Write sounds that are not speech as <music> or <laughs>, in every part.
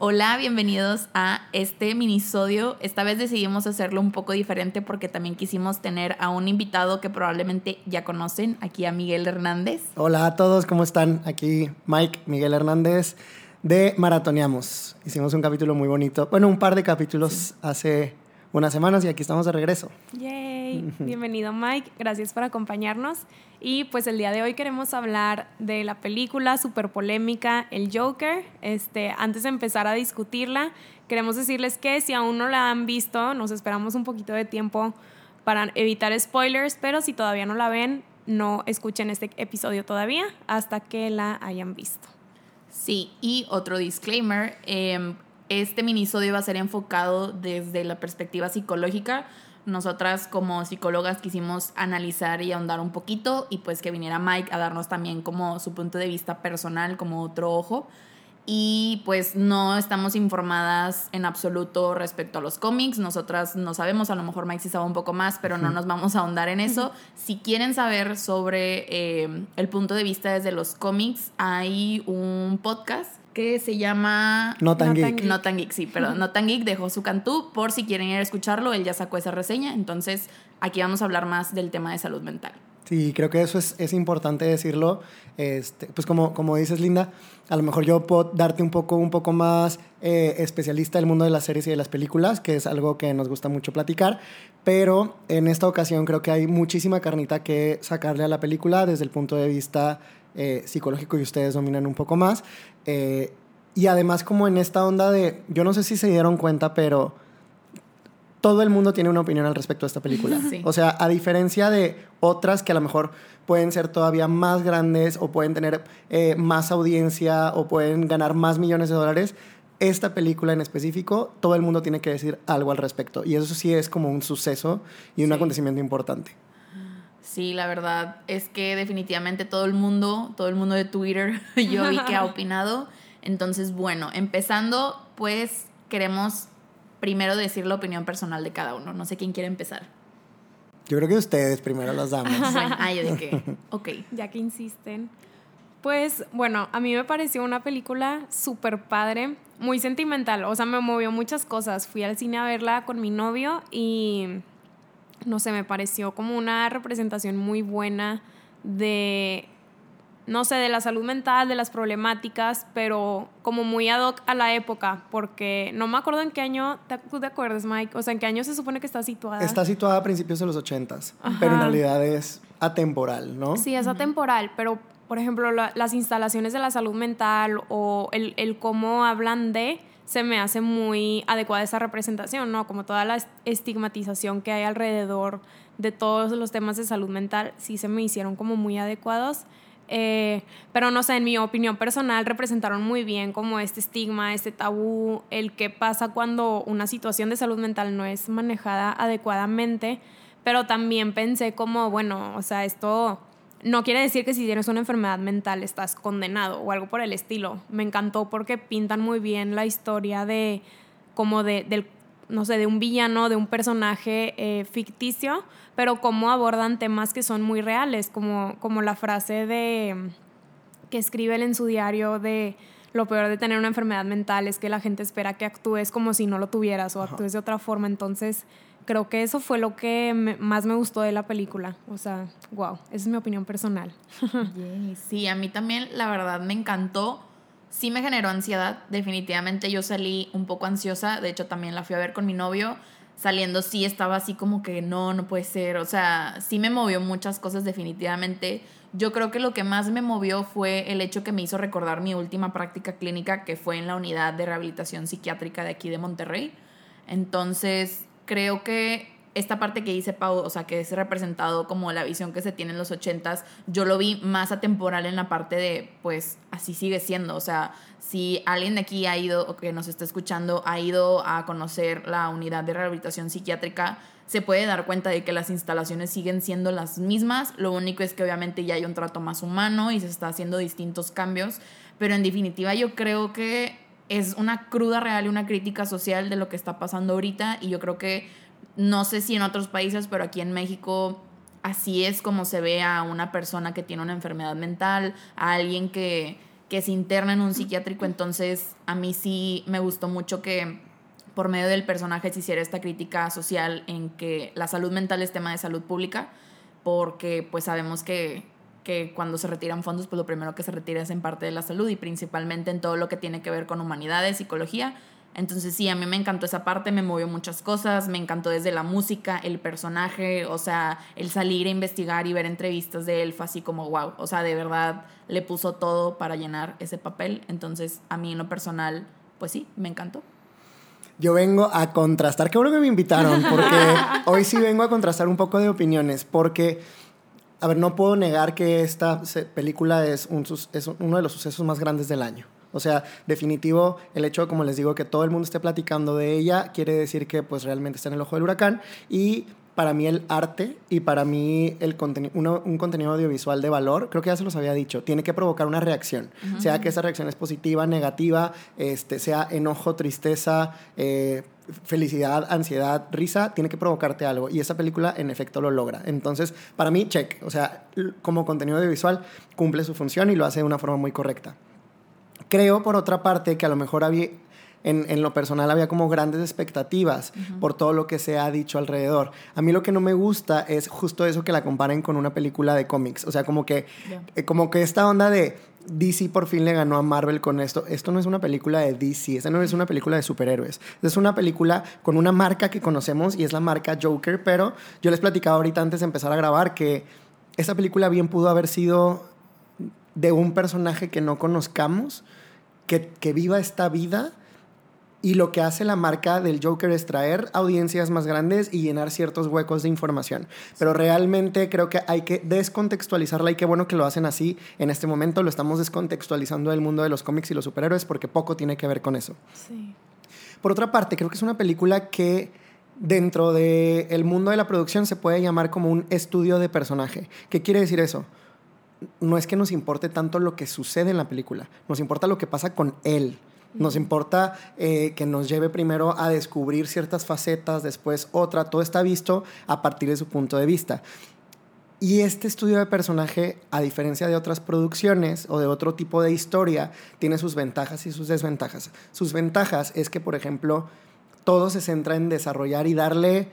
Hola, bienvenidos a este minisodio. Esta vez decidimos hacerlo un poco diferente porque también quisimos tener a un invitado que probablemente ya conocen, aquí a Miguel Hernández. Hola a todos, ¿cómo están? Aquí Mike, Miguel Hernández de Maratoneamos. Hicimos un capítulo muy bonito, bueno, un par de capítulos hace unas semanas y aquí estamos de regreso. Yay, <laughs> bienvenido Mike, gracias por acompañarnos. Y pues el día de hoy queremos hablar de la película súper polémica, El Joker. Este, antes de empezar a discutirla, queremos decirles que si aún no la han visto, nos esperamos un poquito de tiempo para evitar spoilers, pero si todavía no la ven, no escuchen este episodio todavía hasta que la hayan visto. Sí, y otro disclaimer, eh, este minisodio va a ser enfocado desde la perspectiva psicológica. Nosotras como psicólogas quisimos analizar y ahondar un poquito y pues que viniera Mike a darnos también como su punto de vista personal, como otro ojo. Y pues no estamos informadas en absoluto respecto a los cómics. Nosotras no sabemos, a lo mejor Mike sí sabe un poco más, pero no nos vamos a ahondar en eso. Si quieren saber sobre eh, el punto de vista desde los cómics, hay un podcast que se llama No tan geek. No tan geek, sí, perdón. No tan geek dejó su cantú por si quieren ir a escucharlo, él ya sacó esa reseña, entonces aquí vamos a hablar más del tema de salud mental. Sí, creo que eso es, es importante decirlo. Este, pues como, como dices, Linda, a lo mejor yo puedo darte un poco, un poco más eh, especialista del mundo de las series y de las películas, que es algo que nos gusta mucho platicar, pero en esta ocasión creo que hay muchísima carnita que sacarle a la película desde el punto de vista eh, psicológico y ustedes dominan un poco más. Eh, y además como en esta onda de, yo no sé si se dieron cuenta, pero todo el mundo tiene una opinión al respecto de esta película. <laughs> Sí. O sea, a diferencia de otras que a lo mejor pueden ser todavía más grandes o pueden tener eh, más audiencia o pueden ganar más millones de dólares, esta película en específico, todo el mundo tiene que decir algo al respecto. Y eso sí es como un suceso y un Sí. acontecimiento importante. Sí, la verdad es que definitivamente todo el mundo, todo el mundo de Twitter, <laughs> yo vi que ha <laughs> opinado. Entonces, bueno, empezando, pues queremos primero decir la opinión personal de cada uno. No sé quién quiere empezar. Yo creo que ustedes primero las damas. Bueno, <laughs> ah, yo de que, ok. Ya que insisten. Pues bueno, a mí me pareció una película súper padre, muy sentimental, o sea, me movió muchas cosas. Fui al cine a verla con mi novio y no sé, me pareció como una representación muy buena de, no sé, de la salud mental, de las problemáticas, pero como muy ad hoc a la época, porque no me acuerdo en qué año, ¿te- ¿tú te acuerdas, Mike? O sea, ¿en qué año se supone que está situada? Está situada a principios de los 80s, Ajá. pero en realidad es atemporal, ¿no? Sí, es atemporal, pero por ejemplo la- las instalaciones de la salud mental o el, el cómo hablan de, se me hace muy adecuada esa representación, ¿no? Como toda la est- estigmatización que hay alrededor de todos los temas de salud mental, sí se me hicieron como muy adecuados. Eh, pero no sé, en mi opinión personal representaron muy bien como este estigma, este tabú, el que pasa cuando una situación de salud mental no es manejada adecuadamente, pero también pensé como, bueno, o sea, esto no quiere decir que si tienes una enfermedad mental estás condenado o algo por el estilo. Me encantó porque pintan muy bien la historia de como de, del, no sé, de un villano, de un personaje eh, ficticio, pero cómo abordan temas que son muy reales, como, como la frase de que escribe él en su diario de lo peor de tener una enfermedad mental es que la gente espera que actúes como si no lo tuvieras o actúes de otra forma. Entonces, creo que eso fue lo que me- más me gustó de la película. O sea, wow, esa es mi opinión personal. <laughs> Sí, a mí también la verdad me encantó. Sí me generó ansiedad, definitivamente yo salí un poco ansiosa, de hecho también la fui a ver con mi novio, saliendo sí estaba así como que no, no puede ser, o sea, sí me movió muchas cosas definitivamente. Yo creo que lo que más me movió fue el hecho que me hizo recordar mi última práctica clínica que fue en la unidad de rehabilitación psiquiátrica de aquí de Monterrey. Entonces, creo que esta parte que dice Pau, o sea, que es representado como la visión que se tiene en los ochentas, yo lo vi más atemporal en la parte de, pues, así sigue siendo. O sea, si alguien de aquí ha ido, o que nos está escuchando, ha ido a conocer la unidad de rehabilitación psiquiátrica, se puede dar cuenta de que las instalaciones siguen siendo las mismas. Lo único es que obviamente ya hay un trato más humano y se está haciendo distintos cambios. Pero en definitiva yo creo que es una cruda real y una crítica social de lo que está pasando ahorita y yo creo que no sé si en otros países, pero aquí en México así es como se ve a una persona que tiene una enfermedad mental, a alguien que, que se interna en un psiquiátrico, entonces a mí sí me gustó mucho que por medio del personaje se hiciera esta crítica social en que la salud mental es tema de salud pública, porque pues sabemos que, que cuando se retiran fondos, pues lo primero que se retira es en parte de la salud y principalmente en todo lo que tiene que ver con humanidades, psicología. Entonces sí, a mí me encantó esa parte, me movió muchas cosas, me encantó desde la música, el personaje, o sea, el salir a investigar y ver entrevistas de él fue así como wow, o sea, de verdad le puso todo para llenar ese papel. Entonces a mí en lo personal, pues sí, me encantó. Yo vengo a contrastar, qué bueno que me invitaron, porque <laughs> hoy sí vengo a contrastar un poco de opiniones, porque, a ver, no puedo negar que esta película es, un, es uno de los sucesos más grandes del año. O sea, definitivo, el hecho, como les digo, que todo el mundo esté platicando de ella, quiere decir que pues realmente está en el ojo del huracán. Y para mí el arte y para mí el un contenido audiovisual de valor, creo que ya se los había dicho, tiene que provocar una reacción. Sea que esa reacción es positiva, negativa, este, sea enojo, tristeza, eh, felicidad, ansiedad, risa, tiene que provocarte algo. Y esa película en efecto lo logra. Entonces, para mí, check. O sea, como contenido audiovisual cumple su función y lo hace de una forma muy correcta. Creo, por otra parte, que a lo mejor había, en, lo personal había como grandes expectativas por todo lo que se ha dicho alrededor. A mí lo que no me gusta es justo eso que la comparen con una película de cómics. O sea, como que, eh, como que esta onda de DC por fin le ganó a Marvel con esto. Esto no es una película de DC, esta no es una película de superhéroes. Es una película con una marca que conocemos y es la marca Joker, pero yo les platicaba ahorita antes de empezar a grabar que esta película bien pudo haber sido de un personaje que no conozcamos, que, que viva esta vida y lo que hace la marca del Joker es traer audiencias más grandes y llenar ciertos huecos de información. Pero realmente creo que hay que descontextualizarla y qué bueno que lo hacen así en este momento. Lo estamos descontextualizando del mundo de los cómics y los superhéroes porque poco tiene que ver con eso. Sí. Por otra parte, creo que es una película que dentro del mundo de la producción se puede llamar como un estudio de personaje. ¿Qué quiere decir eso? no es que nos importe tanto lo que sucede en la película, nos importa lo que pasa con él. Nos importa eh, que nos lleve primero a descubrir ciertas facetas, después otra, todo está visto a partir de su punto de vista. Y este estudio de personaje, a diferencia de otras producciones o de otro tipo de historia, tiene sus ventajas y sus desventajas. Sus ventajas es que, por ejemplo, todo se centra en desarrollar y darle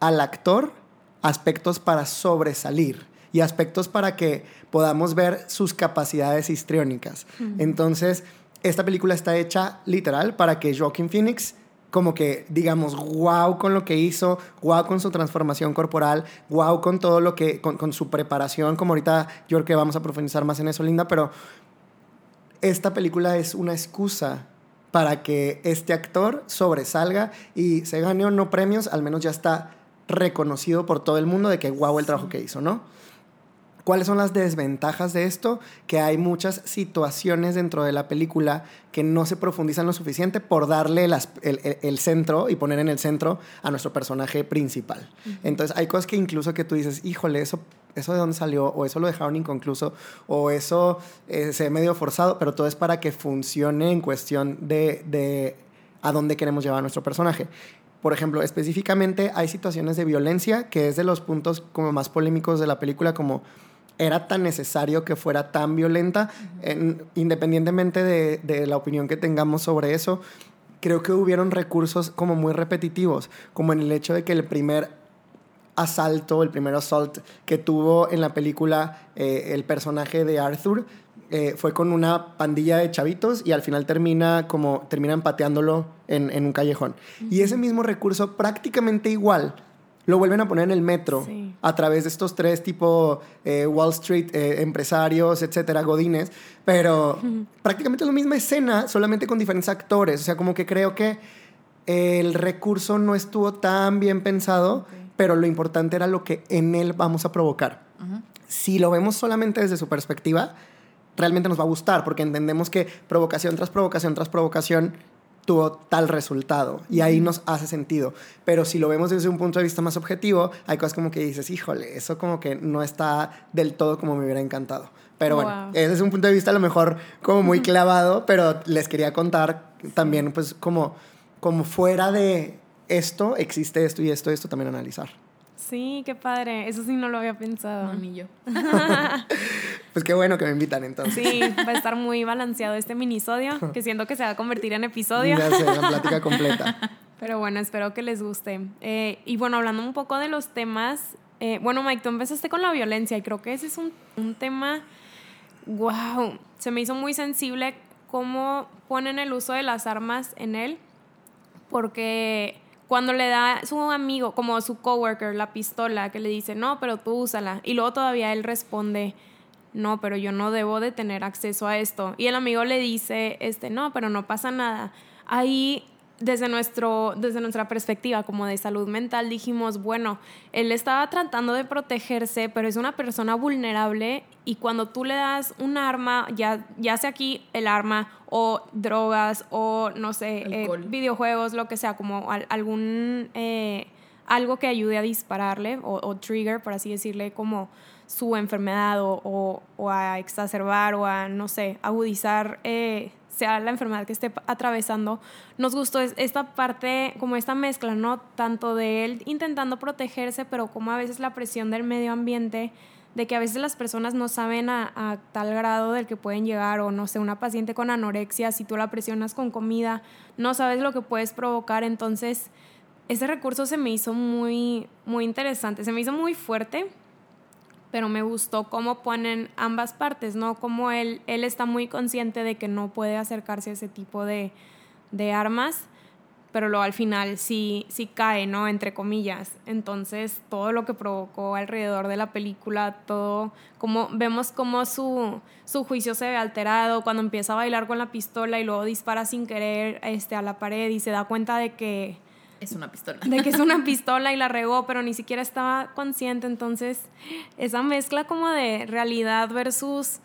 al actor aspectos para sobresalir y aspectos para que podamos ver sus capacidades histriónicas. Entonces, esta película está hecha literal para que Joaquin Phoenix como que digamos, wow con lo que hizo, wow con su transformación corporal, wow con todo lo que, con, su preparación, como ahorita yo creo que vamos a profundizar más en eso, Linda, pero esta película es una excusa para que este actor sobresalga y se gane o no premios, al menos ya está reconocido por todo el mundo de que wow el trabajo que hizo, ¿no? ¿Cuáles son las desventajas de esto? Que hay muchas situaciones dentro de la película que no se profundizan lo suficiente por darle el, centro y poner en el centro a nuestro personaje principal. Entonces hay cosas que incluso que tú dices, híjole, eso, eso de dónde salió, o eso lo dejaron inconcluso, o eso eh, se ve medio forzado, pero todo es para que funcione en cuestión de, de a dónde queremos llevar a nuestro personaje. Por ejemplo, específicamente hay situaciones de violencia, que es de los puntos como más polémicos de la película, como era tan necesario que fuera tan violenta, independientemente de, la opinión que tengamos sobre eso, creo que hubieron recursos como muy repetitivos, como en el hecho de que el primer asalto, el primer assault que tuvo en la película eh, el personaje de Arthur, eh, fue con una pandilla de chavitos y al final termina como terminan pateándolo en, un callejón. Y ese mismo recurso prácticamente igual lo vuelven a poner en el metro a través de estos tres tipo eh, Wall Street, eh, empresarios, etcétera, godines, pero <laughs> prácticamente la misma escena, solamente con diferentes actores. O sea, como que creo que el recurso no estuvo tan bien pensado, pero lo importante era lo que en él vamos a provocar. Si lo vemos solamente desde su perspectiva, realmente nos va a gustar, porque entendemos que provocación tras provocación tras provocación tuvo tal resultado y ahí nos hace sentido. Pero si lo vemos desde un punto de vista más objetivo, hay cosas como que dices, híjole, eso como que no está del todo como me hubiera encantado. Pero bueno, ese es un punto de vista a lo mejor como muy <laughs> clavado, pero les quería contar también pues como, como fuera de esto existe esto y esto esto también analizar. Sí, qué padre. Eso sí no lo había pensado. No, ni yo. <laughs> Pues qué bueno que me invitan entonces. Sí, va a estar muy balanceado este minisodio, que <laughs> siento que se va a convertir en episodio. Ya sé, la plática completa. <laughs> Pero bueno, espero que les guste. Eh, y bueno, hablando un poco de los temas, eh, bueno, Mike, tú empezaste con la violencia y creo que ese es un, un tema, wow, se me hizo muy sensible cómo ponen el uso de las armas en él, porque cuando le da su amigo, como su coworker, la pistola, que le dice, no, pero tú úsala, y luego todavía él responde, no, pero yo no debo de tener acceso a esto. Y el amigo le dice, este, no, pero no pasa nada. Ahí desde, nuestro, desde nuestra perspectiva como de salud mental dijimos, bueno, él estaba tratando de protegerse, pero es una persona vulnerable y cuando tú le das un arma, ya, ya sea aquí el arma o drogas o no sé, eh, videojuegos, lo que sea, como algún... Eh, algo que ayude a dispararle o, trigger, por así decirle, como su enfermedad o, a exacerbar o a, no sé, agudizar eh, sea la enfermedad que esté atravesando, nos gustó esta parte, como esta mezcla, ¿no? Tanto de él intentando protegerse, pero como a veces la presión del medio ambiente, de que a veces las personas no saben a, tal grado del que pueden llegar, o no sé, una paciente con anorexia, si tú la presionas con comida, no sabes lo que puedes provocar, entonces ese recurso se me hizo muy, muy interesante, se me hizo muy fuerte pero me gustó cómo ponen ambas partes, ¿no? Como él, él está muy consciente de que no puede acercarse a ese tipo de, armas, pero luego al final sí, sí cae, ¿no? Entre comillas. Entonces, todo lo que provocó alrededor de la película, todo, como vemos cómo su, su juicio se ve alterado cuando empieza a bailar con la pistola y luego dispara sin querer este, a la pared y se da cuenta de que es una pistola. De que es una <laughs> pistola y la regó, pero ni siquiera estaba consciente. Entonces, esa mezcla como de realidad versus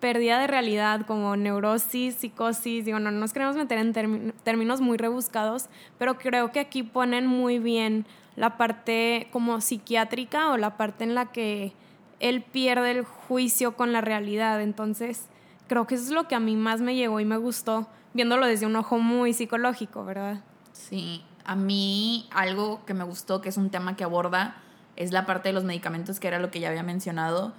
pérdida de realidad, como neurosis, psicosis, digo, no nos queremos meter en términos muy rebuscados, pero creo que aquí ponen muy bien la parte como psiquiátrica o la parte en la que él pierde el juicio con la realidad. Entonces, creo que eso es lo que a mí más me llegó y me gustó, viéndolo desde un ojo muy psicológico, ¿verdad? Sí, a mí algo que me gustó, que es un tema que aborda, es la parte de los medicamentos, que era lo que ya había mencionado.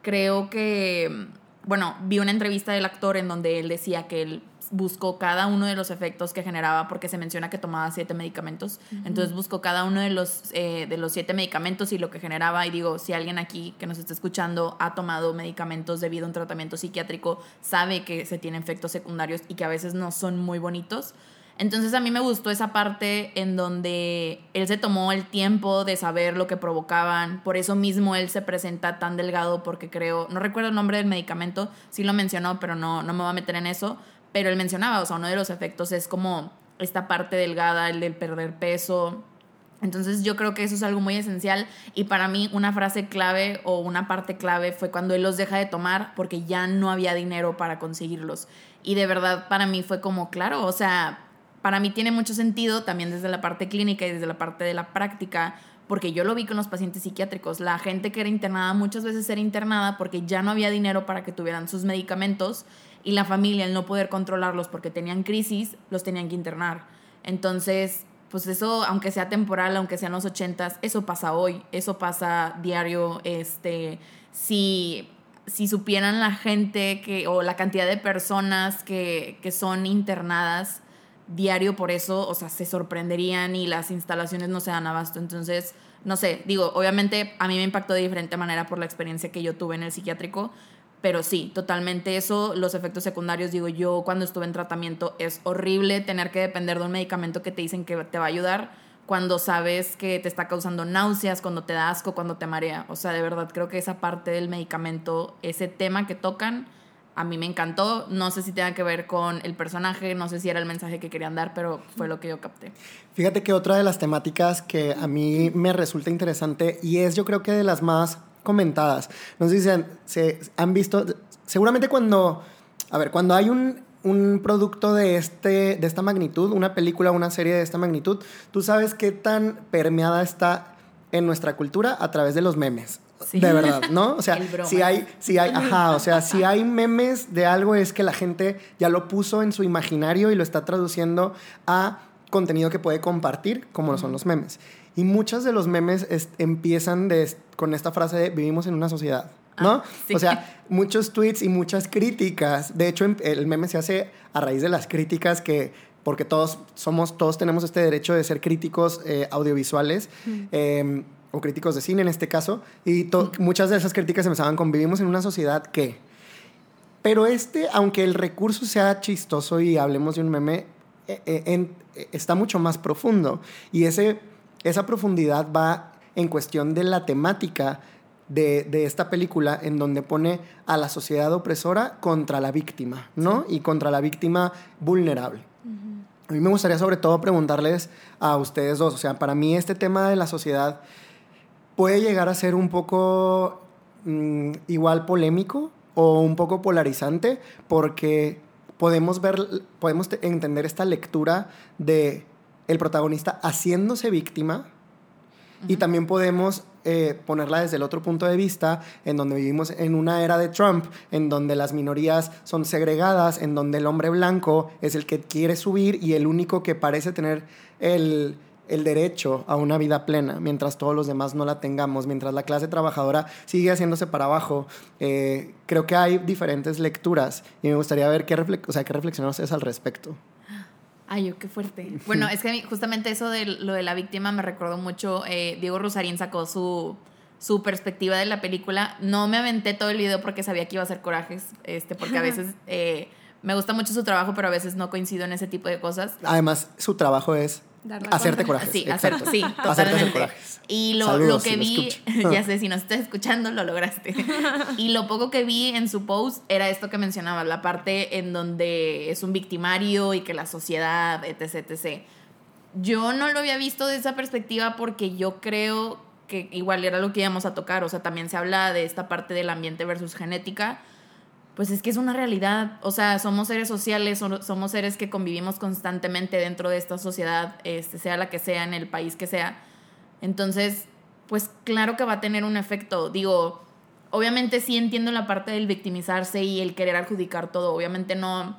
Creo que, bueno, vi una entrevista del actor en donde él decía que él buscó cada uno de los efectos que generaba, porque se menciona que tomaba siete medicamentos. Entonces buscó cada uno de los, eh, de los siete medicamentos y lo que generaba. Y digo, si alguien aquí que nos está escuchando ha tomado medicamentos debido a un tratamiento psiquiátrico, sabe que se tienen efectos secundarios y que a veces no son muy bonitos. Entonces a mí me gustó esa parte en donde él se tomó el tiempo de saber lo que provocaban, por eso mismo él se presenta tan delgado porque creo, no recuerdo el nombre del medicamento, sí lo mencionó, pero no, no me voy a meter en eso, pero él mencionaba, o sea, uno de los efectos es como esta parte delgada, el del perder peso. Entonces yo creo que eso es algo muy esencial y para mí una frase clave o una parte clave fue cuando él los deja de tomar porque ya no había dinero para conseguirlos. Y de verdad para mí fue como, claro, o sea, para mí tiene mucho sentido también desde la parte clínica y desde la parte de la práctica, porque yo lo vi con los pacientes psiquiátricos. La gente que era internada muchas veces era internada porque ya no había dinero para que tuvieran sus medicamentos y la familia, al no poder controlarlos porque tenían crisis, los tenían que internar. Entonces, pues eso, aunque sea temporal, aunque sean los ochentas, eso pasa hoy, eso pasa diario. Este, si, si supieran la gente que, o la cantidad de personas que, que son internadas, diario por eso, o sea, se sorprenderían y las instalaciones no se dan abasto. Entonces, no sé, digo, obviamente a mí me impactó de diferente manera por la experiencia que yo tuve en el psiquiátrico, pero sí, totalmente eso, los efectos secundarios, digo, yo cuando estuve en tratamiento es horrible tener que depender de un medicamento que te dicen que te va a ayudar cuando sabes que te está causando náuseas, cuando te da asco, cuando te marea. O sea, de verdad creo que esa parte del medicamento, ese tema que tocan, a mí me encantó. No sé si tenga que ver con el personaje, no sé si era el mensaje que querían dar, pero fue lo que yo capté. Fíjate que otra de las temáticas que a mí me resulta interesante y es yo creo que de las más comentadas. No sé si se han, visto, seguramente cuando, a ver, cuando hay un, un producto de, este, de esta magnitud, una película, una serie de esta magnitud, tú sabes qué tan permeada está en nuestra cultura a través de los memes. De verdad, ¿no? O sea, <laughs> si hay, si hay, ajá, o sea, si <laughs> hay memes de algo es que la gente ya lo puso en su imaginario y lo está traduciendo a contenido que puede compartir, como son los memes. Y muchos de los memes empiezan de, con esta frase de vivimos en una sociedad. ¿no? Ah, o sea, muchos tweets y muchas críticas. De hecho, em, el meme se hace a raíz de las críticas que porque todos somos, todos tenemos este derecho de ser críticos eh, audiovisuales. O críticos de cine en este caso, y muchas de esas críticas empezaban con vivimos en una sociedad que... Pero este, aunque el recurso sea chistoso y hablemos de un meme, eh, eh, está mucho más profundo. Y ese, esa profundidad va en cuestión de la temática de, de, esta película en donde pone a la sociedad opresora contra la víctima, ¿no? Y contra la víctima vulnerable. A mí me gustaría sobre todo preguntarles a ustedes dos, o sea, para mí este tema de la sociedad puede llegar a ser un poco mm, igual polémico o un poco polarizante porque podemos ver, podemos entender esta lectura de el protagonista haciéndose víctima y también podemos eh, ponerla desde el otro punto de vista, en donde vivimos en una era de Trump, en donde las minorías son segregadas, en donde el hombre blanco es el que quiere subir y el único que parece tener el, el derecho a una vida plena, mientras todos los demás no la tengamos, mientras la clase trabajadora sigue haciéndose para abajo. Eh, creo que hay diferentes lecturas y me gustaría ver qué, o sea, qué reflexionar ustedes al respecto. Ay, yo qué fuerte. Bueno, es que justamente eso de lo de la víctima me recordó mucho. Eh, Diego Rosarín sacó su, su perspectiva de la película. No me aventé todo el video porque sabía que iba a ser corajes, este, porque a veces eh, me gusta mucho su trabajo, pero a veces no coincido en ese tipo de cosas. Además, su trabajo es hacerte coraje. Sí, hacer, sí, totalmente. Y lo, lo que vi, <laughs> <laughs> ya sé, si nos estás escuchando, lo lograste. <laughs> y lo poco que vi en su post era esto que mencionaba, la parte en donde es un victimario y que la sociedad, etc, etc. Yo no lo había visto de esa perspectiva porque yo creo que igual era lo que íbamos a tocar, o sea, también se habla de esta parte del ambiente versus genética pues es que es una realidad. O sea, somos seres sociales, somos seres que convivimos constantemente dentro de esta sociedad, este, sea la que sea, en el país que sea. Entonces, pues claro que va a tener un efecto. Digo, obviamente sí entiendo la parte del victimizarse y el querer adjudicar todo. Obviamente no.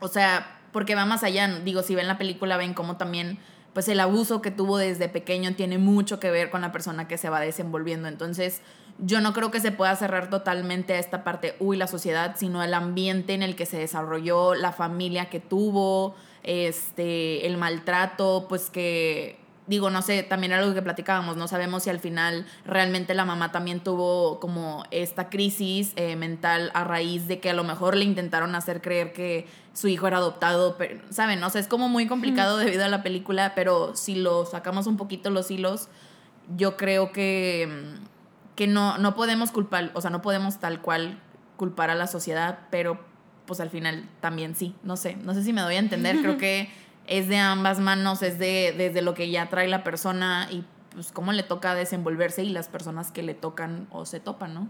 O sea, porque va más allá. Digo, si ven la película, ven cómo también pues el abuso que tuvo desde pequeño tiene mucho que ver con la persona que se va desenvolviendo. Entonces, yo no creo que se pueda cerrar totalmente a esta parte, uy, la sociedad, sino el ambiente en el que se desarrolló, la familia que tuvo, este, el maltrato, pues que digo, no sé, también era algo que platicábamos, no sabemos si al final realmente la mamá también tuvo como esta crisis eh, mental a raíz de que a lo mejor le intentaron hacer creer que su hijo era adoptado, pero, ¿saben? O sea, es como muy complicado debido a la película, pero si lo sacamos un poquito los hilos, yo creo que mm, que no, no podemos culpar, o sea, no podemos tal cual culpar a la sociedad, pero pues al final también sí, no sé, no sé si me doy a entender, creo que es de ambas manos, es de desde lo que ya trae la persona y pues cómo le toca desenvolverse y las personas que le tocan o se topan, ¿no?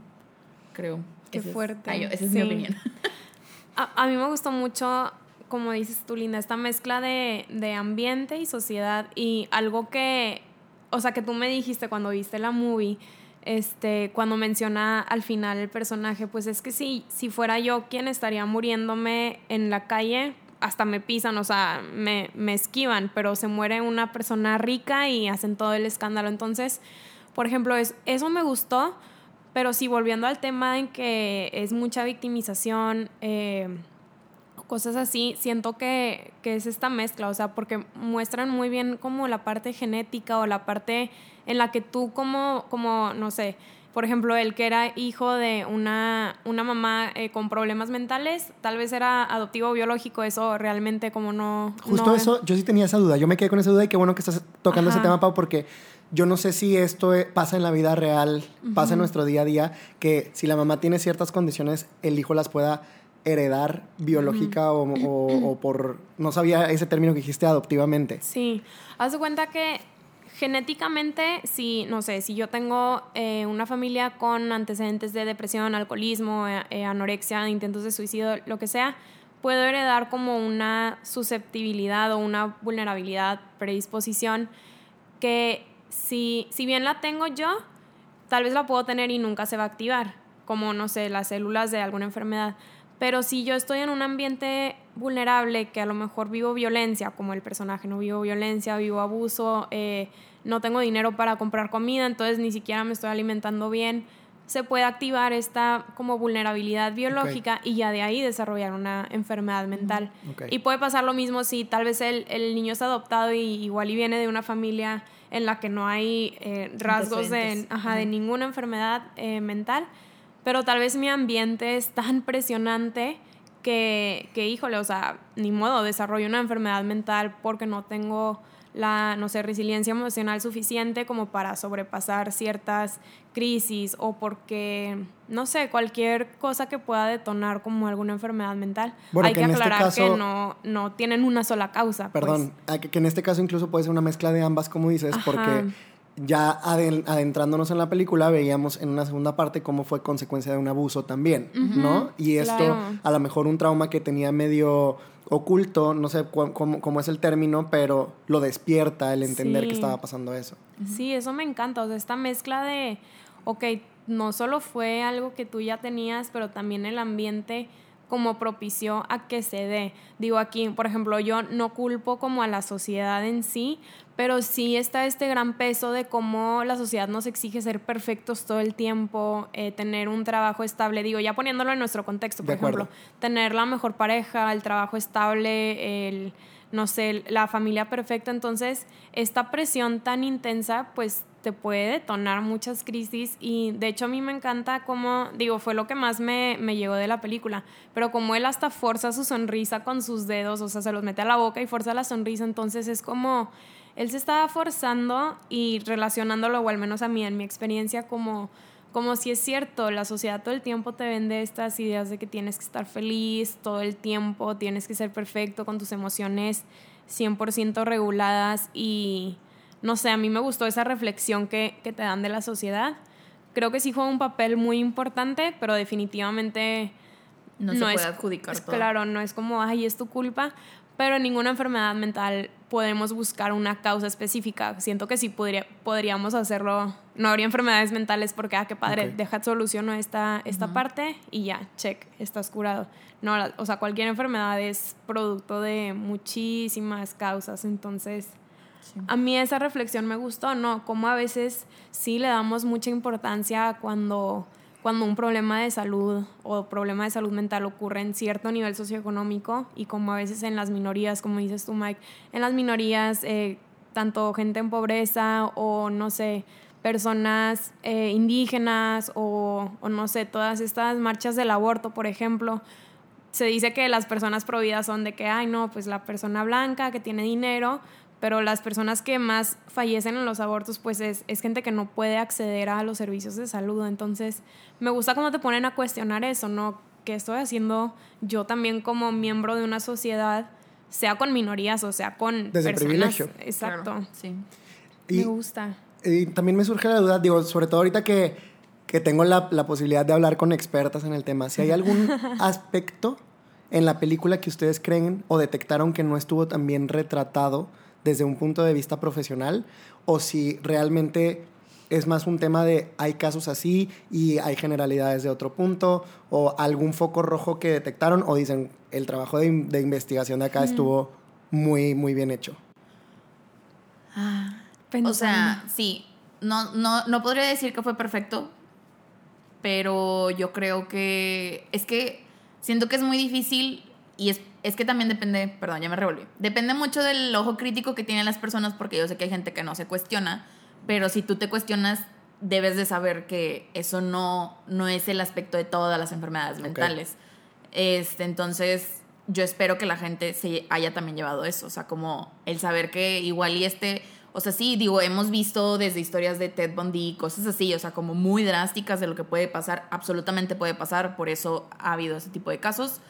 Creo. Qué fuerte. esa es mi opinión. A, a, mí me gustó mucho, como dices tú, Linda, esta mezcla de, de ambiente y sociedad y algo que, o sea, que tú me dijiste cuando viste la movie, este, cuando menciona al final el personaje, pues es que si, si fuera yo quien estaría muriéndome en la calle, hasta me pisan, o sea, me, me esquivan, pero se muere una persona rica y hacen todo el escándalo. Entonces, por ejemplo, es, eso me gustó, pero sí, volviendo al tema en que es mucha victimización, eh, cosas así, siento que, que, es esta mezcla, o sea, porque muestran muy bien como la parte genética o la parte en la que tú como, como no sé, por ejemplo, el que era hijo de una, una mamá eh, con problemas mentales, tal vez era adoptivo o biológico, eso realmente como no... Justo eso, yo sí tenía esa duda, yo me quedé con esa duda y qué bueno que estás tocando ese tema, Pau, porque yo no sé si esto e, pasa en la vida real, pasa en nuestro día a día, que si la mamá tiene ciertas condiciones, el hijo las pueda heredar biológica o, por, no sabía ese término que dijiste, adoptivamente. Sí, haz de cuenta que genéticamente, si, no sé, si yo tengo eh, una familia con antecedentes de depresión, alcoholismo, eh, eh, anorexia, intentos de suicidio, lo que sea, puedo heredar como una susceptibilidad o una vulnerabilidad, predisposición, que si, si bien la tengo yo, tal vez la puedo tener y nunca se va a activar, como, no sé, las células de alguna enfermedad Pero si yo estoy en un ambiente vulnerable, que a lo mejor vivo violencia, como el personaje, no vivo violencia, vivo abuso, eh, no tengo dinero para comprar comida, entonces ni siquiera me estoy alimentando bien, se puede activar esta como vulnerabilidad biológica y ya de ahí desarrollar una enfermedad mental. Y puede pasar lo mismo si tal vez el, el, niño es adoptado y igual y viene de una familia en la que no hay eh, rasgos de, ajá, de ninguna enfermedad eh, mental, pero tal vez mi ambiente es tan presionante que, que, híjole, o sea, ni modo, desarrollo una enfermedad mental porque no tengo la, no sé, resiliencia emocional suficiente como para sobrepasar ciertas crisis o porque, no sé, cualquier cosa que pueda detonar como alguna enfermedad mental. Hay que, este aclarar que no, no tienen una sola causa. Pues. Perdón, que en este caso incluso puede ser una mezcla de ambas, como dices, porque ya adentrándonos en la película veíamos en una segunda parte cómo fue consecuencia de un abuso también, ¿no? Y esto, a lo mejor un trauma que tenía medio oculto, no sé cómo, es el término, pero lo despierta el entender que estaba pasando eso. Sí, eso me encanta, o sea, esta mezcla de, ok, no solo fue algo que tú ya tenías, pero también el ambiente como propició a que se dé. Digo aquí, por ejemplo, yo no culpo como a la sociedad en sí, pero sí está este gran peso de cómo la sociedad nos exige ser perfectos todo el tiempo, eh, tener un trabajo estable, digo, ya poniéndolo en nuestro contexto, por ejemplo, tener la mejor pareja, el trabajo estable, el, no sé, la familia perfecta, entonces esta presión tan intensa, pues te puede detonar muchas crisis y de hecho a mí me encanta cómo, digo, fue lo que más me, me llegó de la película, pero como él hasta forza su sonrisa con sus dedos, o sea, se los mete a la boca y forza la sonrisa, entonces es como él se estaba forzando y relacionándolo, o al menos a mí, en mi experiencia, como, como si es cierto, la sociedad todo el tiempo te vende estas ideas de que tienes que estar feliz todo el tiempo, tienes que ser perfecto con tus emociones 100% reguladas y no sé, a mí me gustó esa reflexión que, que te dan de la sociedad. Creo que sí juega un papel muy importante, pero definitivamente no, se puede adjudicar todo. Claro, no es como, ay, es tu culpa, pero en ninguna enfermedad mental podemos buscar una causa específica. Siento que sí podría, podríamos hacerlo. No habría enfermedades mentales porque, ah, qué padre, deja soluciono esta, esta parte y ya, check, estás curado. No, o sea, cualquier enfermedad es producto de muchísimas causas. Entonces, a mí esa reflexión me gustó, ¿no? Como a veces sí le damos mucha importancia cuando cuando un problema de salud o problema de salud mental ocurre en cierto nivel socioeconómico y como a veces en las minorías, como dices tú, Mike, en las minorías, eh, tanto gente en pobreza o no sé, personas eh, indígenas o, o, no sé, todas estas marchas del aborto, por ejemplo, se dice que las personas prohibidas son de que, ay, no, pues la persona blanca que tiene dinero, pero las personas que más fallecen en los abortos, pues es, es, gente que no puede acceder a los servicios de salud. Entonces, me gusta cómo te ponen a cuestionar eso, ¿no? ¿Qué estoy haciendo yo también como miembro de una sociedad, sea con minorías o sea con Desde personas? privilegio. Exacto. sí. me gusta. Y también me surge la duda, digo, sobre todo ahorita que, que tengo la, la posibilidad de hablar con expertas en el tema, si hay algún <laughs> aspecto en la película que ustedes creen o detectaron que no estuvo tan bien retratado, desde un punto de vista profesional o si realmente es más un tema de hay casos así y hay generalidades de otro punto o algún foco rojo que detectaron o dicen el trabajo de, investigación de acá estuvo muy, muy bien hecho. Ah, o sea, sí, no, no, no podría decir que fue perfecto, pero yo creo que es que siento que es muy difícil y es es que también depende, perdón, ya me revolví. Depende mucho del ojo crítico que tienen las personas, porque yo sé que hay gente que no se cuestiona, pero si tú te cuestionas, debes de saber que eso no, no es el aspecto de todas las enfermedades mentales. Este, entonces, yo espero que la gente se haya también llevado eso, o sea, como el saber que igual y este, o sea, sí, digo, hemos visto desde historias de Ted Bundy, cosas así, o sea, como muy drásticas de lo que puede pasar, absolutamente puede pasar, por eso ha habido ese tipo de casos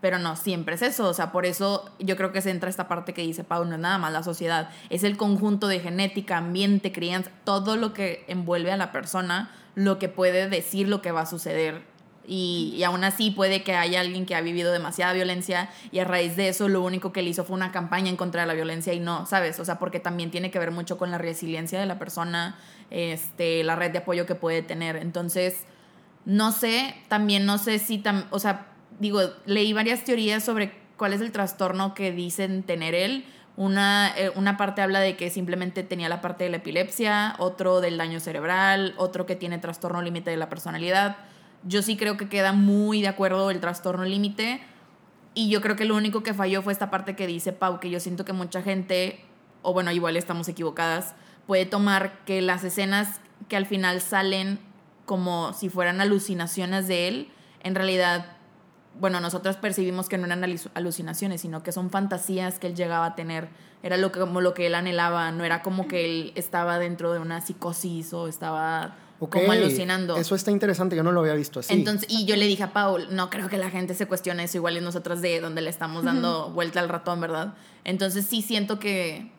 pero no siempre es eso, o sea, por eso yo creo que se entra esta parte que dice Pau, no es nada más la sociedad, es el conjunto de genética, ambiente, crianza, todo lo que envuelve a la persona, lo que puede decir lo que va a suceder. Y, y, aún así puede que haya alguien que ha vivido demasiada violencia y a raíz de eso lo único que le hizo fue una campaña en contra de la violencia y no, ¿sabes? O sea, porque también tiene que ver mucho con la resiliencia de la persona, este, la red de apoyo que puede tener. Entonces, no sé, también no sé si, o sea, digo, leí varias teorías sobre cuál es el trastorno que dicen tener él. Una, eh, una parte habla de que simplemente tenía la parte de la epilepsia, otro del daño cerebral, otro que tiene trastorno límite de la personalidad. Yo sí creo que queda muy de acuerdo el trastorno límite. Y yo creo que lo único que falló fue esta parte que dice Pau, que yo siento que mucha gente, o bueno, igual estamos equivocadas, puede tomar que las escenas que al final salen como si fueran alucinaciones de él, en realidad, bueno, nosotros percibimos que no eran alucinaciones, sino que son fantasías que él llegaba a tener. Era lo que, como lo que él anhelaba, no era como que él estaba dentro de una psicosis o estaba como alucinando. Eso está interesante, yo no lo había visto así. Entonces, y yo le dije a Paul, no creo que la gente se cuestione eso, igual y nosotras de donde le estamos dando vuelta al ratón, ¿verdad? Entonces sí siento que,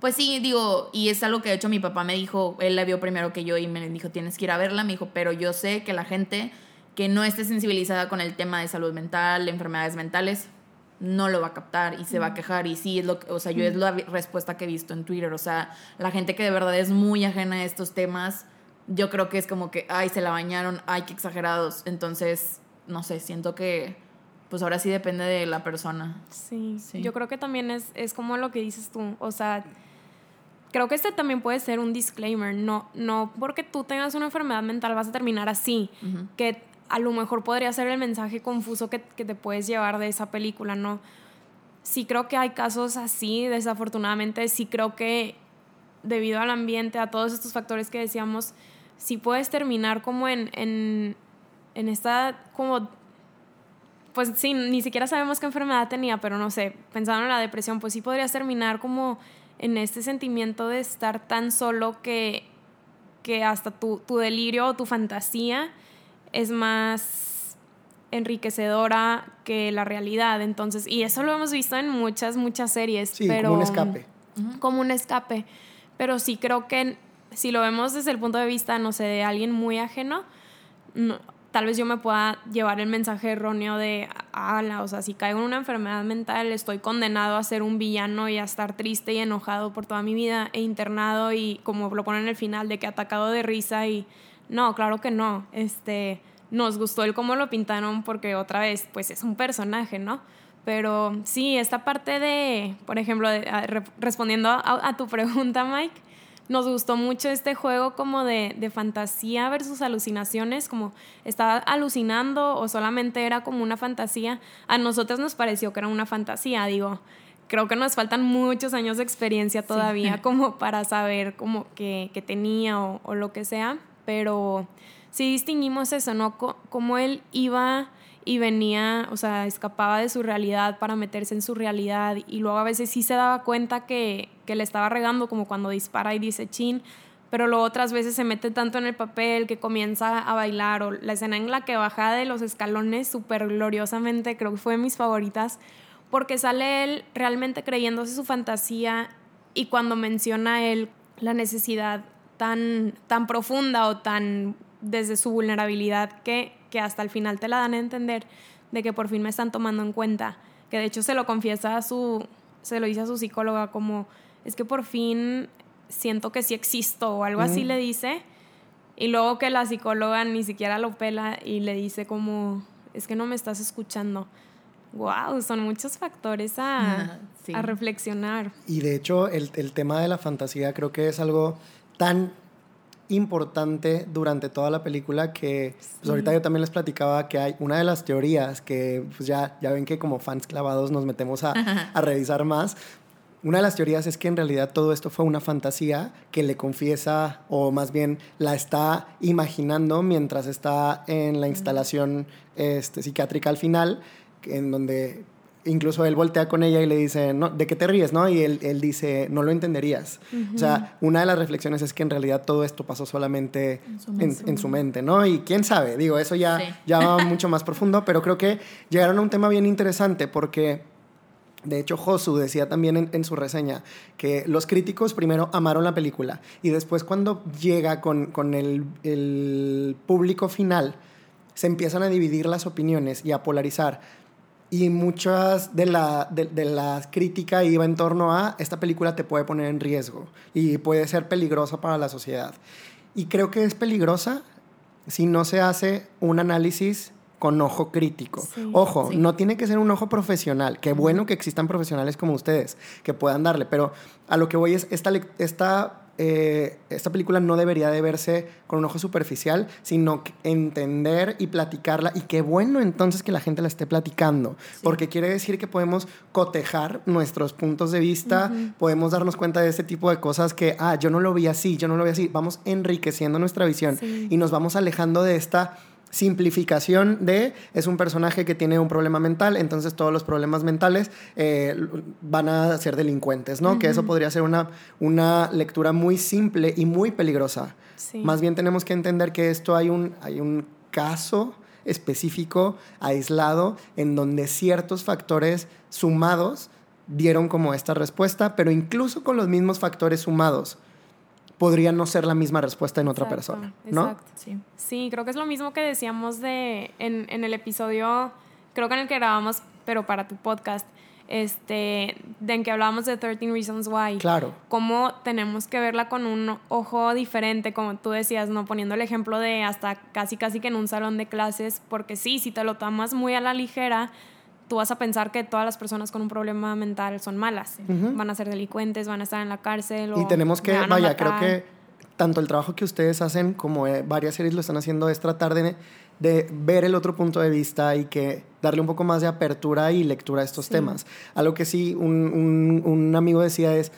pues sí, digo, y es algo que de hecho mi papá me dijo, él la vio primero que yo y me dijo, tienes que ir a verla, me dijo, pero yo sé que la gente que no esté sensibilizada con el tema de salud mental, enfermedades mentales, no lo va a captar y se va a quejar. Y sí, es lo o sea, yo es la respuesta que he visto en Twitter. O sea, la gente que de verdad es muy ajena a estos temas, yo creo que es como que, ay, se la bañaron, ay, qué exagerados. Entonces, no sé, siento que pues ahora sí depende de la persona. Sí, sí. yo creo que también es, es como lo que dices tú, o sea, creo que este también puede ser un disclaimer, no, no porque tú tengas una enfermedad mental vas a terminar así, que a lo mejor podría ser el mensaje confuso que, que te puedes llevar de esa película, ¿no? Sí creo que hay casos así, desafortunadamente, sí creo que debido al ambiente, a todos estos factores que decíamos, si puedes terminar como en, en, en esta, como, pues sí, ni siquiera sabemos qué enfermedad tenía, pero no sé, pensando en la depresión, pues sí podrías terminar como en este sentimiento de estar tan solo que, que hasta tu, tu delirio o tu fantasía es más enriquecedora que la realidad. Entonces, y eso lo hemos visto en muchas, muchas series. Sí, pero, como un escape. Como un escape. Pero sí creo que si lo vemos desde el punto de vista, no sé, de alguien muy ajeno, tal vez yo me pueda llevar el mensaje erróneo de, ala, o sea, si caigo en una enfermedad mental, estoy condenado a ser un villano y a estar triste y enojado por toda mi vida e internado y como lo ponen en el final, de que atacado de risa y no, claro que no, este, nos gustó el cómo lo pintaron porque otra vez, pues es un personaje, ¿no? Pero sí, esta parte de, por ejemplo, respondiendo a tu <laughs> pregunta, Mike, nos gustó mucho este juego como de, de, fantasía versus alucinaciones, como estaba alucinando o solamente era como una fantasía. A nosotros nos pareció que era una fantasía, digo. Creo que nos faltan muchos años de experiencia todavía <laughs> como para saber como que, que tenía o, o, lo que sea, pero sí distinguimos eso, ¿no? como él iba y venía, o sea, escapaba de su realidad para meterse en su realidad y luego a veces sí se daba cuenta que, que le estaba regando como cuando dispara y dice chin, pero luego otras veces se mete tanto en el papel que comienza a bailar o la escena en la que baja de los escalones súper gloriosamente, creo que fue de mis favoritas, porque sale él realmente creyéndose su fantasía y cuando menciona él la necesidad tan, tan profunda o tan desde su vulnerabilidad que que hasta el final te la dan a entender de que por fin me están tomando en cuenta, que de hecho se lo confiesa a su, se lo dice a su psicóloga como, es que por fin siento que sí existo o algo así le dice, y luego que la psicóloga ni siquiera lo pela y le dice como, es que no me estás escuchando. Wow, son muchos factores a, a reflexionar. Y de hecho, el, el tema de la fantasía creo que es algo tan importante durante toda la película que pues ahorita yo también les platicaba que hay una de las teorías que pues ya, ya ven que como fans clavados nos metemos a, a revisar más. Una de las teorías es que en realidad todo esto fue una fantasía que le confiesa o más bien la está imaginando mientras está en la instalación este, psiquiátrica al final, en donde incluso él voltea con ella y le dice, no, ¿de qué te ríes? ¿no? Y él, él dice, no lo entenderías. O sea, una de las reflexiones es que en realidad todo esto pasó solamente en su, mente, ¿no? Y quién sabe, digo, eso ya, ya va <laughs> mucho más profundo, pero creo que llegaron a un tema bien interesante porque... De hecho, Josu decía también en, en, su reseña que los críticos primero amaron la película y después cuando llega con, con el, el, público final, se empiezan a dividir las opiniones y a polarizar y muchas de la, de, la crítica iba en torno a esta película te puede poner en riesgo y puede ser peligrosa para la sociedad. Y creo que es peligrosa si no se hace un análisis con ojo crítico. Sí. Ojo, Sí. no tiene que ser un ojo profesional. Qué bueno que existan profesionales como ustedes que puedan darle, pero a lo que voy es, esta, esta, eh, esta película no debería de verse con un ojo superficial, sino que entender y platicarla. Y qué bueno entonces que la gente la esté platicando, porque quiere decir que podemos cotejar nuestros puntos de vista, podemos darnos cuenta de este tipo de cosas que, ah, yo no lo vi así, yo no lo vi así. Vamos enriqueciendo nuestra visión Sí. y nos vamos alejando de esta simplificación de es un personaje que tiene un problema mental, entonces todos los problemas mentales eh, van a ser delincuentes, ¿no? Que eso podría ser una, una lectura muy simple y muy peligrosa. Sí. Más bien tenemos que entender que esto hay un, hay un caso específico, aislado, en donde ciertos factores sumados dieron como esta respuesta, pero incluso con los mismos factores sumados podría no ser la misma respuesta en otra Exacto, persona, ¿no? exacto. Sí. Sí, creo que es lo mismo que decíamos de en, en el episodio, creo que en el que grabamos, pero para tu podcast, este, de en que hablábamos de 13 Reasons Why. Claro. Cómo tenemos que verla con un ojo diferente, como tú decías, ¿no? Poniendo el ejemplo de hasta casi casi que en un salón de clases, porque sí, si te lo tomas muy a la ligera, tú vas a pensar que todas las personas con un problema mental son malas. Van a ser delincuentes, van a estar en la cárcel. o Y tenemos que, vaya, creo que tanto el trabajo que ustedes hacen como eh, varias series lo están haciendo es tratar de, de ver el otro punto de vista y que darle un poco más de apertura y lectura a estos Sí. temas. Algo que sí un, un- un amigo decía es,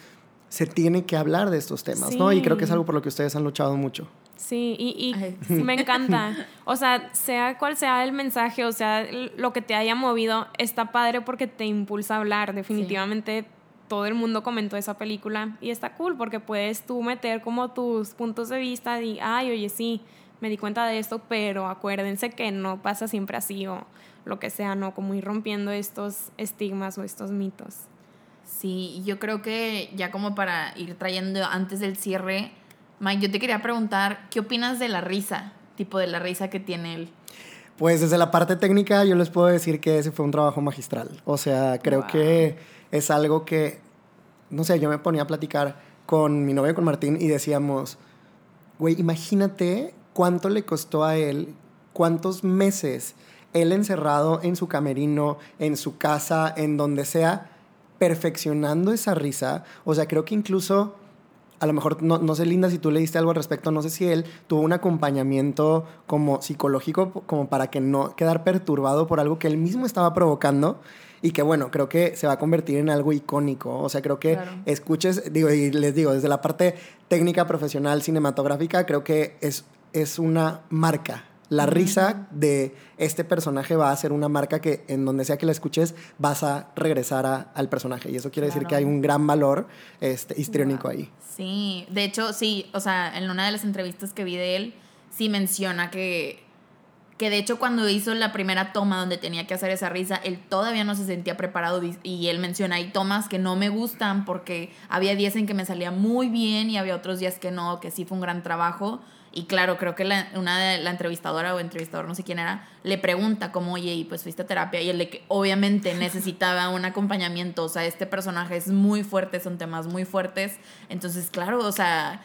se tiene que hablar de estos temas, ¿no? Y creo que es algo por lo que ustedes han luchado mucho. Sí, y, y me <laughs> encanta. O sea, sea cual sea el mensaje, o sea, lo que te haya movido, está padre porque te impulsa a hablar. Definitivamente todo el mundo comentó esa película y está cool porque puedes tú meter como tus puntos de vista y, ay, oye, sí, me di cuenta de esto, pero acuérdense que no pasa siempre así o lo que sea, ¿no? Como ir rompiendo estos estigmas o estos mitos. Sí, yo creo que ya como para ir trayendo antes del cierre, Mike, yo te quería preguntar, ¿qué opinas de la risa? Tipo de la risa que tiene él. Pues desde la parte técnica yo les puedo decir que ese fue un trabajo magistral. O sea, creo Wow. que es algo que, no sé, yo me ponía a platicar con mi novio, con Martín, y decíamos, güey, imagínate cuánto le costó a él, cuántos meses él encerrado en su camerino, en su casa, en donde sea, perfeccionando esa risa. O sea, creo que incluso a lo mejor, no, no sé, Linda, si tú le diste algo al respecto, no sé si él tuvo un acompañamiento como psicológico, como para que no quedar perturbado por algo que él mismo estaba provocando y que, bueno, creo que se va a convertir en algo icónico. O sea, creo que Claro. escuches, digo, y les digo, desde la parte técnica, profesional, cinematográfica, creo que es, es una marca. La risa de este personaje va a ser una marca que en donde sea que la escuches vas a regresar a- al personaje. Y eso quiere decir que hay un gran valor este, histriónico ahí. Sí, de hecho, sí, o sea, en una de las entrevistas que vi de él, sí menciona que, que de hecho cuando hizo la primera toma donde tenía que hacer esa risa, él todavía no se sentía preparado y- y él menciona, hay tomas que no me gustan porque había días en que me salía muy bien y había otros días que no, que sí fue un gran trabajo. Y claro, creo que la, una de la entrevistadora o entrevistador, no sé quién era, le pregunta como, oye, y pues fuiste a terapia. Y él de que obviamente <laughs> necesitaba un acompañamiento. O sea, este personaje es muy fuerte, son temas muy fuertes. Entonces, claro, o sea,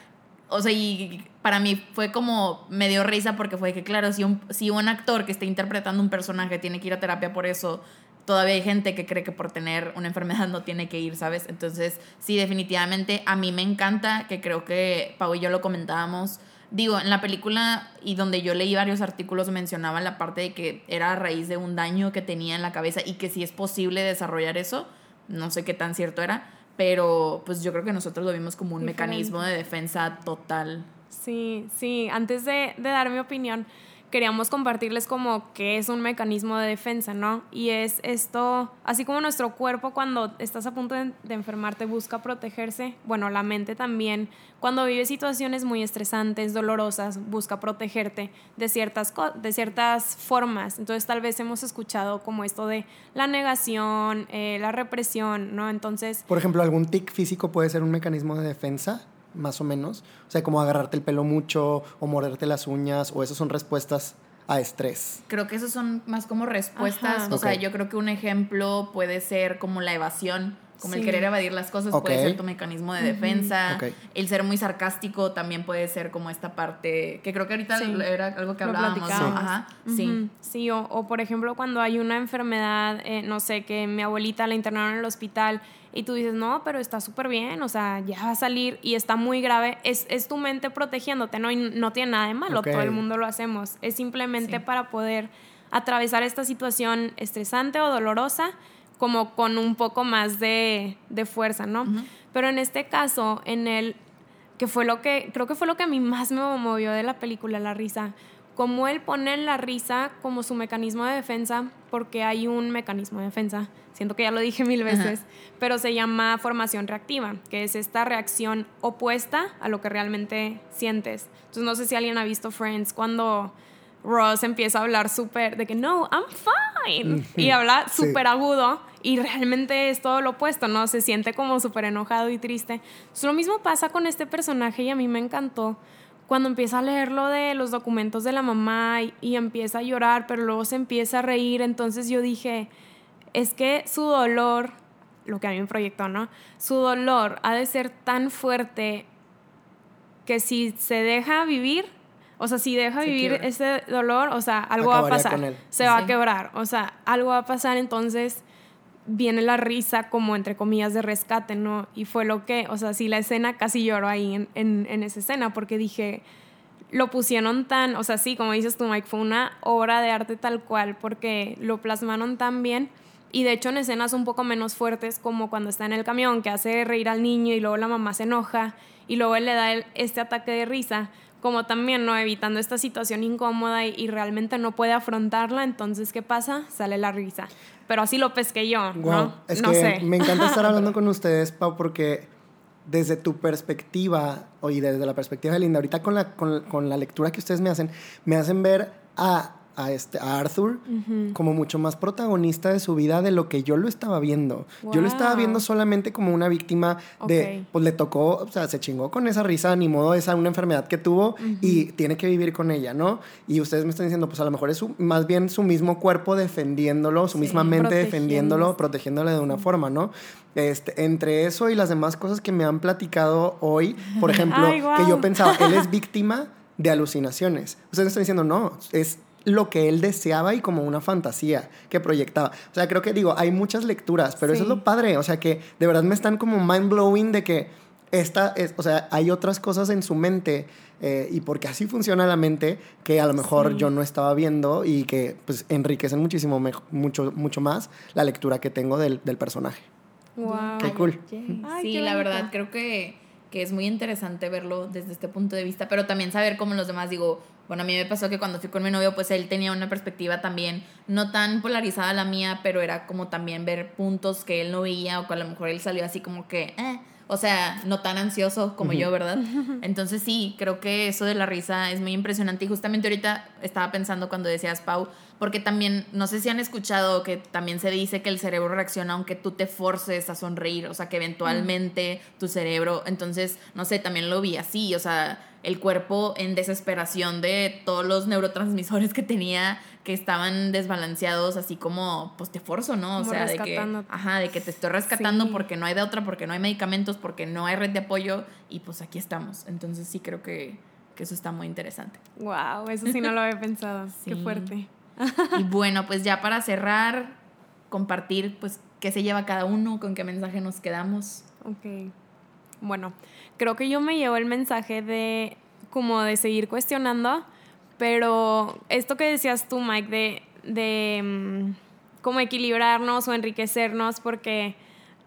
o sea, y para mí fue como, me dio risa porque fue que, claro, si un, si un actor que está interpretando un personaje tiene que ir a terapia por eso, todavía hay gente que cree que por tener una enfermedad no tiene que ir, ¿sabes? Entonces, sí, definitivamente a mí me encanta, que creo que Pau y yo lo comentábamos. Digo, en la película y donde yo leí varios artículos mencionaba la parte de que era a raíz de un daño que tenía en la cabeza y que si es posible desarrollar eso, no sé qué tan cierto era, pero pues yo creo que nosotros lo vimos como un Diferente. mecanismo de defensa total. Sí, sí, antes de, de dar mi opinión, queríamos compartirles como que es un mecanismo de defensa, ¿no? Y es esto, así como nuestro cuerpo cuando estás a punto de, enfermarte busca protegerse, bueno, la mente también, cuando vive situaciones muy estresantes, dolorosas, busca protegerte de ciertas, de ciertas formas. Entonces tal vez hemos escuchado como esto de la negación, eh, la represión, ¿no? Entonces... Por ejemplo, algún tic físico puede ser un mecanismo de defensa, más o menos. O sea, como agarrarte el pelo mucho o morderte las uñas, o esas son respuestas a estrés. Creo que esos son más como respuestas. Ajá. O sea, yo creo que un ejemplo puede ser como la evasión. Como el Sí. querer evadir las cosas Ok. puede ser tu mecanismo de defensa. Ok. El ser muy sarcástico también puede ser como esta parte, que creo que ahorita Sí. era algo que Lo hablábamos, platicábamos. Ajá, sí. Ujú, Sí, o, o por ejemplo cuando hay una enfermedad, eh, no sé, que mi abuelita la internaron en el hospital y tú dices, no, pero está súper bien, o sea, ya va a salir y está muy grave, es, es tu mente protegiéndote, ¿no? Y no tiene nada de malo, Ok. todo el mundo lo hacemos, es simplemente Sí. para poder atravesar esta situación estresante o dolorosa como con un poco más de, de fuerza, ¿no? Pero en este caso, en el que fue lo que, creo que fue lo que a mí más me movió de la película, la risa. Como él pone la risa como su mecanismo de defensa, porque hay un mecanismo de defensa, siento que ya lo dije mil veces, pero se llama formación reactiva, que es esta reacción opuesta a lo que realmente sientes. Entonces no sé si alguien ha visto Friends cuando Ross empieza a hablar súper de que no, I'm fine, y habla Sí. súper agudo y realmente es todo lo opuesto, ¿no? Se siente como súper enojado y triste. Entonces, lo mismo pasa con este personaje y a mí me encantó cuando empieza a leer lo de los documentos de la mamá y, y empieza a llorar, pero luego se empieza a reír, entonces yo dije, es que su dolor, lo que a mí me proyectó, ¿no? Su dolor ha de ser tan fuerte que si se deja vivir, o sea, si deja Se vivir quiebra. ese dolor, o sea, algo va a pasar, con él. se va Sí. a quebrar, o sea, algo va a pasar, entonces viene la risa como entre comillas de rescate, ¿no? Y fue lo que, o sea, sí, la escena casi lloro ahí en, en, esa escena porque dije, lo pusieron tan, o sea, sí, como dices tú, Mike, fue una obra de arte tal cual porque lo plasmaron tan bien. Y de hecho en escenas un poco menos fuertes, como cuando está en el camión, que hace reír al niño y luego la mamá se enoja y luego él le da el- este ataque de risa, como también, ¿no? Evitando esta situación incómoda y, y realmente no puede afrontarla, entonces, ¿qué pasa? Sale la risa. Pero así lo pesqué yo, Wow, ¿no? es no que sé. me encanta estar hablando <laughs> con ustedes, Pau, porque desde tu perspectiva, o y desde la perspectiva de Linda, ahorita con la, con, con la lectura que ustedes me hacen, me hacen ver a, a, este, a Arthur como mucho más protagonista de su vida de lo que yo lo estaba viendo. Yo lo estaba viendo solamente como una víctima de, pues le tocó, o sea, se chingó con esa risa, ni modo, esa una enfermedad que tuvo y tiene que vivir con ella, ¿no? Y ustedes me están diciendo, pues a lo mejor es su- más bien su mismo cuerpo defendiéndolo, su Sí, misma mente defendiéndolo, protegiéndole de una forma, ¿no? Este, entre eso y las demás cosas que me han platicado hoy, por <laughs> ejemplo, Ay, que yo pensaba, él es <laughs> víctima de alucinaciones. Ustedes me están diciendo, no, es lo que él deseaba y como una fantasía que proyectaba. O sea, creo que digo, hay muchas lecturas, pero eso es lo padre, o sea, que de verdad me están como mind blowing de que esta es, o sea, hay otras cosas en su mente eh, y porque así funciona la mente que a lo mejor Sí. yo no estaba viendo y que pues enriquecen muchísimo mucho mucho más la lectura que tengo del, del personaje. Wow. Qué cool. Ay, sí, qué la verdad, creo que, que es muy interesante verlo desde este punto de vista, pero también saber cómo los demás, digo, bueno, a mí me pasó que cuando fui con mi novio, pues él tenía una perspectiva también no tan polarizada a la mía, pero era como también ver puntos que él no veía o que a lo mejor él salió así como que, eh, o sea, no tan ansioso como yo, ¿verdad? <laughs> Entonces sí, creo que eso de la risa es muy impresionante y justamente ahorita estaba pensando cuando decías, Pau, porque también, no sé si han escuchado que también se dice que el cerebro reacciona aunque tú te forces a sonreír, o sea, que eventualmente tu cerebro, entonces, no sé, también lo vi así, o sea, el cuerpo en desesperación de todos los neurotransmisores que tenía que estaban desbalanceados, así como, pues te forzo, ¿no? O sea, de que, ajá, de que te estoy rescatando Sí. porque no hay de otra, porque no hay medicamentos, porque no hay red de apoyo y pues aquí estamos. Entonces sí creo que, que eso está muy interesante. Wow, eso sí no lo había pensado. Qué fuerte. <laughs> Y bueno, pues ya para cerrar, compartir, pues, qué se lleva cada uno, con qué mensaje nos quedamos. Ok. Bueno, creo que yo me llevo el mensaje de como de seguir cuestionando, pero esto que decías tú, Mike, de, de mm, como equilibrarnos o enriquecernos, porque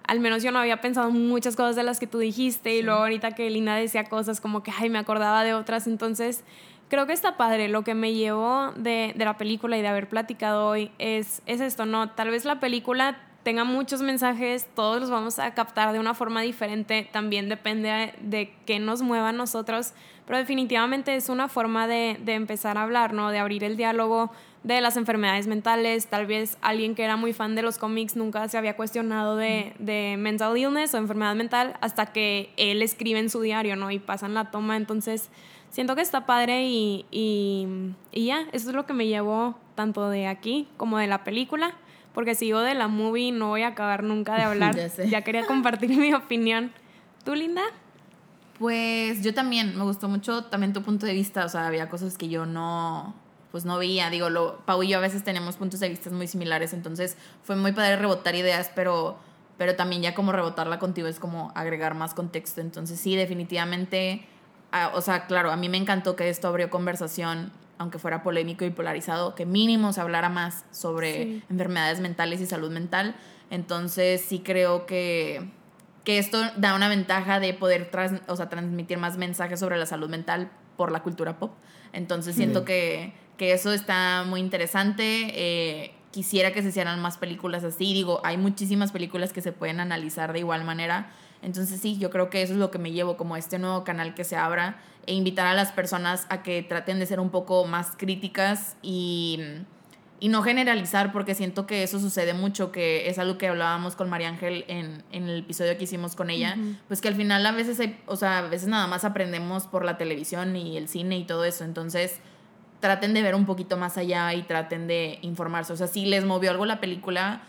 al menos yo no había pensado muchas cosas de las que tú dijiste y luego ahorita que Lina decía cosas como que, ay, me acordaba de otras, entonces creo que está padre. Lo que me llevó de, de la película y de haber platicado hoy es, es esto, ¿no? Tal vez la película tenga muchos mensajes, todos los vamos a captar de una forma diferente, también depende de, qué nos mueva a nosotros, pero definitivamente es una forma de, de empezar a hablar, ¿no? De abrir el diálogo de las enfermedades mentales, tal vez alguien que era muy fan de los cómics nunca se había cuestionado de, de mental illness o enfermedad mental hasta que él escribe en su diario, ¿no? Y pasan la toma, entonces siento que está padre y, y, y ya, eso es lo que me llevó tanto de aquí como de la película porque sigo de la movie no voy a acabar nunca de <laughs> hablar. Ya sé. ya quería compartir mi opinión. ¿Tú, Linda? Pues yo también, me gustó mucho también tu punto de vista, o sea, había cosas que yo no, pues no veía, digo, lo, Pau y yo a veces tenemos puntos de vista muy similares, entonces fue muy padre rebotar ideas, pero, pero también ya como rebotarla contigo es como agregar más contexto, entonces sí, definitivamente, ah, o sea, claro, a mí me encantó que esto abrió conversación, aunque fuera polémico y polarizado, que mínimo se hablara más sobre Sí. enfermedades mentales y salud mental, entonces sí creo que que esto da una ventaja de poder trans- o sea, transmitir más mensajes sobre la salud mental por la cultura pop. Entonces siento que, que eso está muy interesante. Eh, quisiera que se hicieran más películas así. Digo, hay muchísimas películas que se pueden analizar de igual manera. Entonces sí, yo creo que eso es lo que me llevo como este nuevo canal que se abra e invitar a las personas a que traten de ser un poco más críticas y y no generalizar porque siento que eso sucede mucho, que es algo que hablábamos con María Ángel en, en el episodio que hicimos con ella, pues que al final a veces, hay- o sea, a veces nada más aprendemos por la televisión y el cine y todo eso, entonces traten de ver un poquito más allá y traten de informarse, o sea, si les movió algo la película,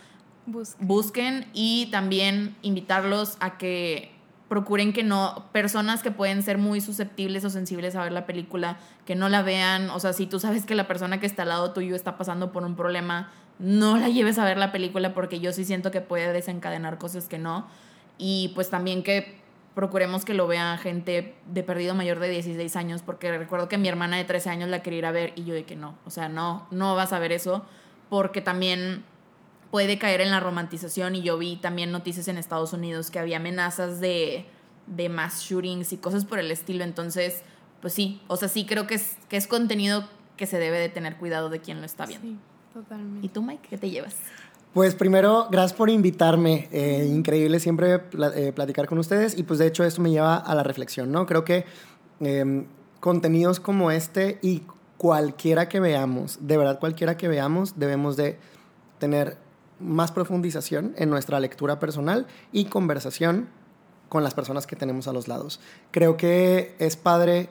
Busquen. Y también invitarlos a que procuren que no, personas que pueden ser muy susceptibles o sensibles a ver la película, que no la vean, o sea, si tú sabes que la persona que está al lado tuyo está pasando por un problema, no la lleves a ver la película porque yo sí siento que puede desencadenar cosas que no. Y pues también que procuremos que lo vea gente de perdido mayor de 16 años, porque recuerdo que mi hermana de 13 años la quería ir a ver y yo de que no, o sea, no, no vas a ver eso, porque también puede caer en la romantización y yo vi también noticias en Estados Unidos que había amenazas de, de mass shootings y cosas por el estilo, entonces, pues sí, o sea, sí creo que es, que es contenido que se debe de tener cuidado de quien lo está viendo. Sí, totalmente. ¿Y tú, Mike, qué te llevas? Pues primero, gracias por invitarme. Eh, increíble siempre eh, platicar con ustedes y pues de hecho esto me lleva a la reflexión, ¿no? Creo que eh, contenidos como este y cualquiera que veamos, de verdad cualquiera que veamos, debemos de tener más profundización en nuestra lectura personal y conversación con las personas que tenemos a los lados. Creo que es padre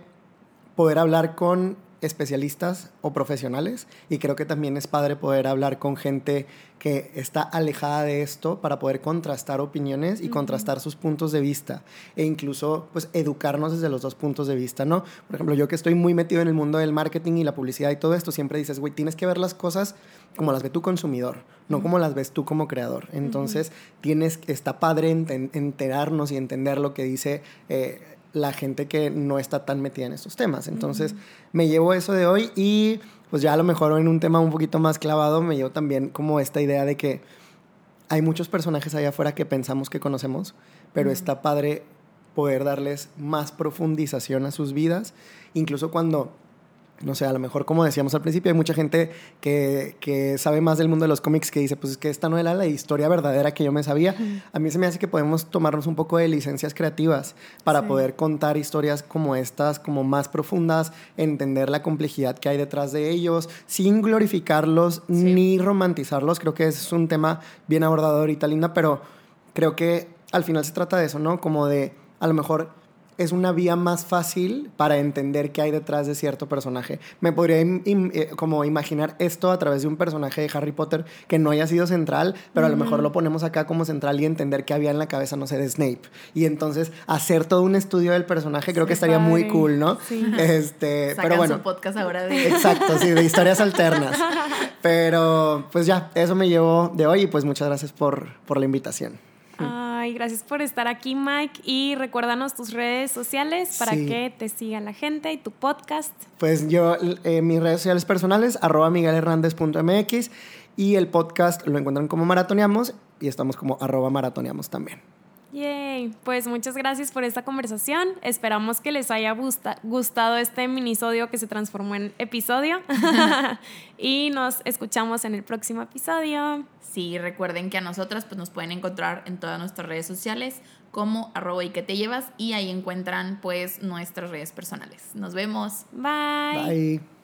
poder hablar con especialistas o profesionales y creo que también es padre poder hablar con gente que está alejada de esto para poder contrastar opiniones y contrastar sus puntos de vista e incluso pues educarnos desde los dos puntos de vista, ¿no? Por ejemplo, yo que estoy muy metido en el mundo del marketing y la publicidad y todo esto, siempre dices, güey, tienes que ver las cosas como las ve tu consumidor, no como las ves tú como creador. Entonces, tienes, está padre enten- enterarnos y entender lo que dice eh, la gente que no está tan metida en estos temas. Entonces, me llevo eso de hoy y pues ya a lo mejor en un tema un poquito más clavado me llevo también como esta idea de que hay muchos personajes allá afuera que pensamos que conocemos, pero está padre poder darles más profundización a sus vidas, incluso cuando, no sé, a lo mejor como decíamos al principio, hay mucha gente que, que sabe más del mundo de los cómics que dice, pues es que esta no era la historia verdadera que yo me sabía. A mí se me hace que podemos tomarnos un poco de licencias creativas para Sí. poder contar historias como estas, como más profundas, entender la complejidad que hay detrás de ellos, sin glorificarlos ni romantizarlos. Creo que ese es un tema bien abordado ahorita, Linda, pero creo que al final se trata de eso, ¿no? Como de, a lo mejor es una vía más fácil para entender qué hay detrás de cierto personaje. Me podría im- im- eh, como imaginar esto a través de un personaje de Harry Potter que no haya sido central, pero a lo mejor lo ponemos acá como central y entender qué había en la cabeza, no sé, de Snape. Y entonces hacer todo un estudio del personaje creo Sí, que estaría muy cool, ¿no? Sí. Este, Sacan pero bueno. su podcast ahora de... Exacto, sí, de historias alternas. <laughs> Pero pues ya, eso me llevó de hoy y pues muchas gracias por, por la invitación. Ay, gracias por estar aquí, Mike. Y recuérdanos tus redes sociales para Sí. que te siga la gente y tu podcast. Pues yo, eh, mis redes sociales personales, arroba miguelhernández.mx y el podcast lo encuentran como Maratoneamos y estamos como arroba maratoneamos también. Yay. Pues muchas gracias por esta conversación. Esperamos que les haya gusta- gustado este minisodio que se transformó en episodio. <laughs> y nos escuchamos en el próximo episodio. Sí, recuerden que a nosotras pues, nos pueden encontrar en todas nuestras redes sociales como arroba y que te llevas y ahí encuentran pues nuestras redes personales. Nos vemos. Bye. Bye.